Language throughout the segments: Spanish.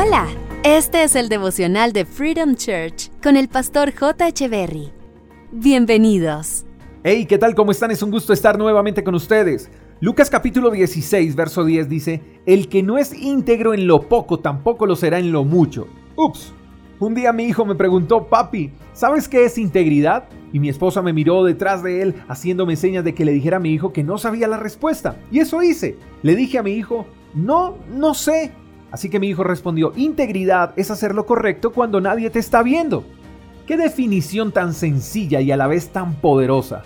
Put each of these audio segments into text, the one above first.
Hola, este es el devocional de Freedom Church con el pastor J. Berry. Bienvenidos. Hey, ¿qué tal? ¿Cómo están? Es un gusto estar nuevamente con ustedes. Lucas capítulo 16, verso 10 dice, El que no es íntegro en lo poco, tampoco lo será en lo mucho. Ups. Un día mi hijo me preguntó, papi, ¿sabes qué es integridad? Y mi esposa me miró detrás de él haciéndome señas de que le dijera a mi hijo que no sabía la respuesta. Y eso hice. Le dije a mi hijo, no, no sé. Así que mi hijo respondió, integridad es hacer lo correcto cuando nadie te está viendo. Qué definición tan sencilla y a la vez tan poderosa.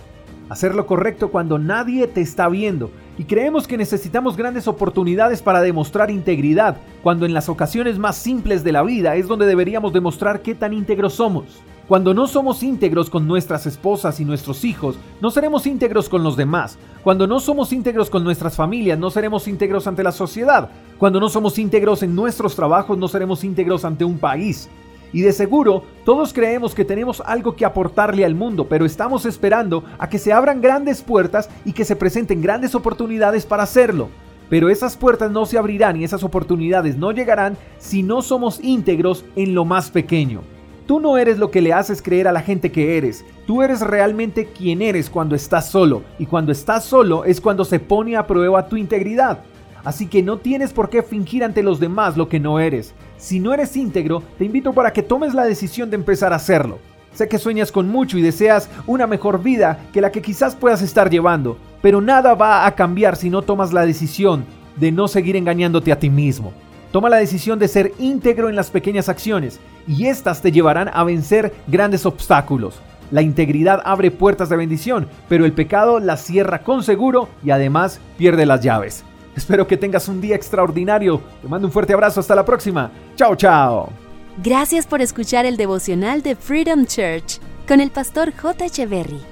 Hacer lo correcto cuando nadie te está viendo. Y creemos que necesitamos grandes oportunidades para demostrar integridad, cuando en las ocasiones más simples de la vida es donde deberíamos demostrar qué tan íntegros somos. Cuando no somos íntegros con nuestras esposas y nuestros hijos, no seremos íntegros con los demás. Cuando no somos íntegros con nuestras familias, no seremos íntegros ante la sociedad. Cuando no somos íntegros en nuestros trabajos, no seremos íntegros ante un país. Y de seguro, todos creemos que tenemos algo que aportarle al mundo, pero estamos esperando a que se abran grandes puertas y que se presenten grandes oportunidades para hacerlo. Pero esas puertas no se abrirán y esas oportunidades no llegarán si no somos íntegros en lo más pequeño. Tú no eres lo que le haces creer a la gente que eres. Tú eres realmente quien eres cuando estás solo. Y cuando estás solo es cuando se pone a prueba tu integridad. Así que no tienes por qué fingir ante los demás lo que no eres. Si no eres íntegro, te invito para que tomes la decisión de empezar a hacerlo. Sé que sueñas con mucho y deseas una mejor vida que la que quizás puedas estar llevando, pero nada va a cambiar si no tomas la decisión de no seguir engañándote a ti mismo. Toma la decisión de ser íntegro en las pequeñas acciones y éstas te llevarán a vencer grandes obstáculos. La integridad abre puertas de bendición, pero el pecado las cierra con seguro y además pierde las llaves. Espero que tengas un día extraordinario. Te mando un fuerte abrazo. Hasta la próxima. Chao, chao. Gracias por escuchar el devocional de Freedom Church con el pastor J. Echeverry.